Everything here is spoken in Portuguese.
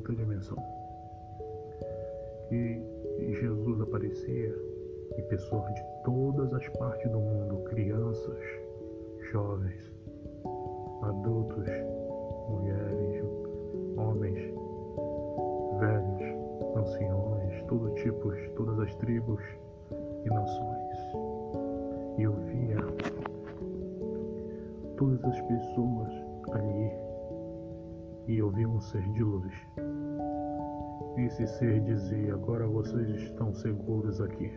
outra dimensão. E Jesus aparecia e pessoas de todas as partes do mundo, crianças, jovens, adultos, mulheres, homens, velhos, anciões, todo tipos, todas as tribos e nações. E eu via todas as pessoas ali e eu vi um ser de luz. Esse ser dizia: Agora vocês estão seguros aqui.